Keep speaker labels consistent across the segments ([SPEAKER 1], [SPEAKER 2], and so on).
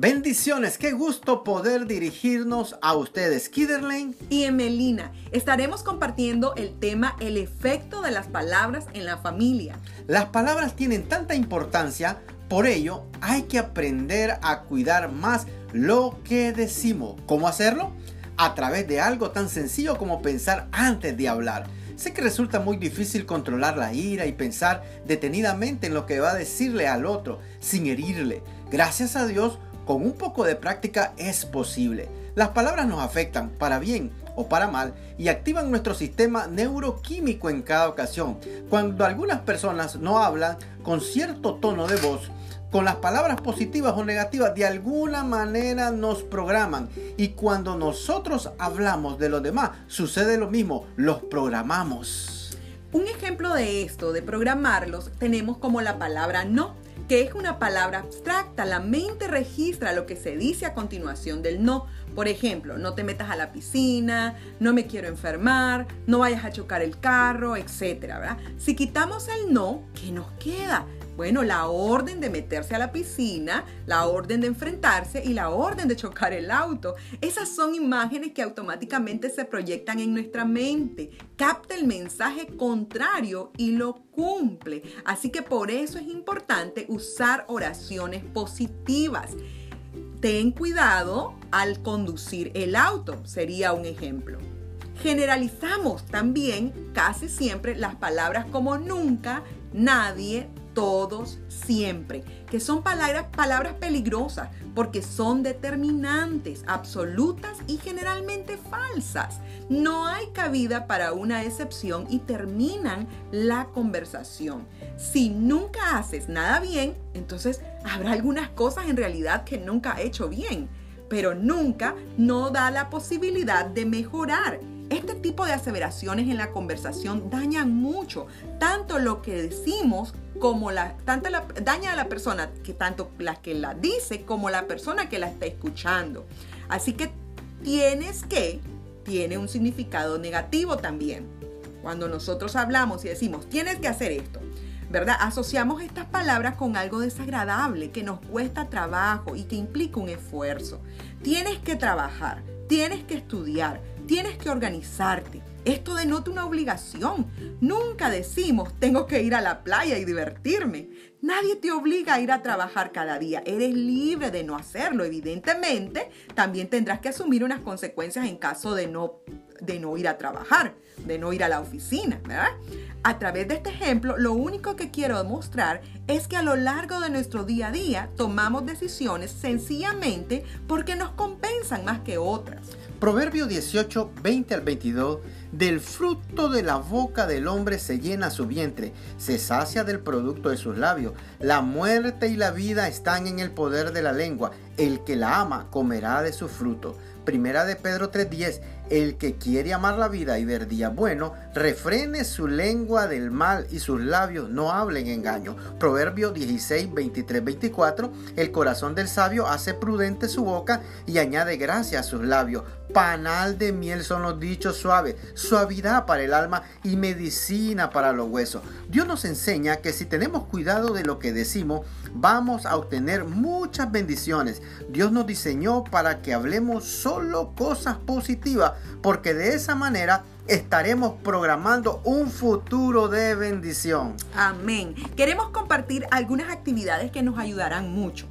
[SPEAKER 1] Bendiciones, qué gusto poder dirigirnos a ustedes, Kiderlane
[SPEAKER 2] y Emelina. Estaremos compartiendo el tema El efecto de las palabras en la familia.
[SPEAKER 1] Las palabras tienen tanta importancia, por ello hay que aprender a cuidar más lo que decimos. ¿Cómo hacerlo? A través de algo tan sencillo como pensar antes de hablar. Sé que resulta muy difícil controlar la ira y pensar detenidamente en lo que va a decirle al otro sin herirle. Gracias a Dios, con un poco de práctica es posible. Las palabras nos afectan para bien o para mal y activan nuestro sistema neuroquímico en cada ocasión. Cuando algunas personas no hablan con cierto tono de voz, con las palabras positivas o negativas de alguna manera nos programan y cuando nosotros hablamos de los demás sucede lo mismo, los programamos.
[SPEAKER 2] Un ejemplo de esto, de programarlos, tenemos como la palabra no, que es una palabra abstracta. La mente registra lo que se dice a continuación del no. Por ejemplo, no te metas a la piscina, no me quiero enfermar, no vayas a chocar el carro, etc. Si quitamos el no, ¿qué nos queda? Bueno, la orden de meterse a la piscina, la orden de enfrentarse y la orden de chocar el auto. Esas son imágenes que automáticamente se proyectan en nuestra mente. Capta el mensaje contrario y lo cumple. Así que por eso es importante usar oraciones positivas. Ten cuidado al conducir el auto, sería un ejemplo. Generalizamos también casi siempre las palabras como nunca, nadie, todos, siempre, que son palabras, palabras peligrosas porque son determinantes, absolutas y generalmente falsas. No hay cabida para una excepción y terminan la conversación. Si nunca haces nada bien, entonces habrá algunas cosas en realidad que nunca ha hecho bien, pero nunca no da la posibilidad de mejorar. Este tipo de aseveraciones en la conversación dañan mucho, tanto lo que decimos como la, tanto daña a la persona, que tanto la que la dice como la persona que la está escuchando. Así que tienes que, tiene un significado negativo también. Cuando nosotros hablamos y decimos, tienes que hacer esto, ¿verdad? Asociamos estas palabras con algo desagradable que nos cuesta trabajo y que implica un esfuerzo. Tienes que trabajar, tienes que estudiar, tienes que organizarte. Esto denota una obligación. Nunca decimos, tengo que ir a la playa y divertirme. Nadie te obliga a ir a trabajar cada día. Eres libre de no hacerlo. Evidentemente, también tendrás que asumir unas consecuencias en caso de no, de no ir a trabajar, de no ir a la oficina, ¿verdad? A través de este ejemplo, lo único que quiero demostrar es que a lo largo de nuestro día a día tomamos decisiones sencillamente porque nos compensan más que otras.
[SPEAKER 1] Proverbio 18, 20 al 22. Del fruto de la boca del hombre se llena su vientre, se sacia del producto de sus labios. La muerte y la vida están en el poder de la lengua. El que la ama comerá de su fruto. Primera de Pedro 3:10, el que quiere amar la vida y ver día bueno, refrene su lengua del mal y sus labios no hablen engaño. Proverbio 16, 23, 24, el corazón del sabio hace prudente su boca y añade gracia a sus labios. Panal de miel son los dichos suaves, suavidad para el alma y medicina para los huesos. Dios nos enseña que si tenemos cuidado de lo que decimos, vamos a obtener muchas bendiciones. Dios nos diseñó para que hablemos solo cosas positivas, porque de esa manera estaremos programando un futuro de bendición.
[SPEAKER 2] Amén. Queremos compartir algunas actividades que nos ayudarán mucho.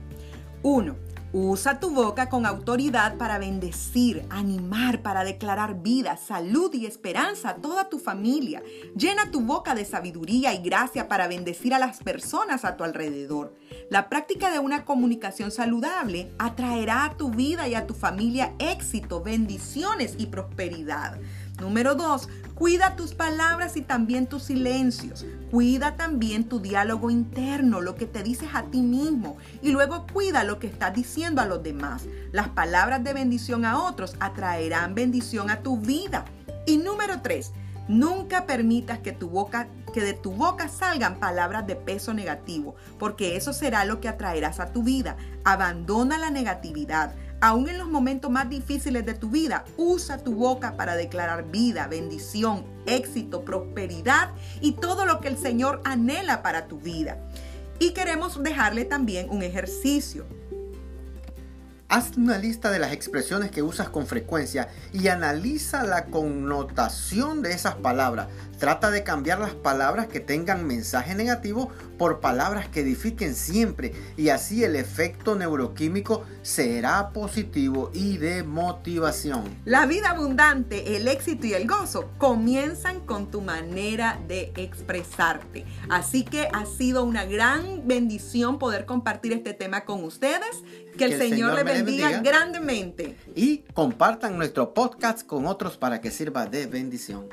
[SPEAKER 2] Uno, Usa tu boca con autoridad para bendecir, animar, para declarar vida, salud y esperanza a toda tu familia. Llena tu boca de sabiduría y gracia para bendecir a las personas a tu alrededor. La práctica de una comunicación saludable atraerá a tu vida y a tu familia éxito, bendiciones y prosperidad. Número dos, cuida tus palabras y también tus silencios. Cuida también tu diálogo interno, lo que te dices a ti mismo. Y luego cuida lo que estás diciendo a los demás. Las palabras de bendición a otros atraerán bendición a tu vida. Y número tres, nunca permitas que tu boca que de tu boca salgan palabras de peso negativo, porque eso será lo que atraerás a tu vida. Abandona la negatividad. Aún en los momentos más difíciles de tu vida, usa tu boca para declarar vida, bendición, éxito, prosperidad y todo lo que el Señor anhela para tu vida. Y queremos dejarle también un ejercicio.
[SPEAKER 1] Haz una lista de las expresiones que usas con frecuencia y analiza la connotación de esas palabras. Trata de cambiar las palabras que tengan mensaje negativo por palabras que edifiquen siempre y así el efecto neuroquímico será positivo y de motivación.
[SPEAKER 2] La vida abundante, el éxito y el gozo comienzan con tu manera de expresarte. Así que ha sido una gran bendición poder compartir este tema con ustedes. Que, el, Señor, le bendiga, bendiga grandemente.
[SPEAKER 1] Y compartan nuestro podcast con otros para que sirva de bendición.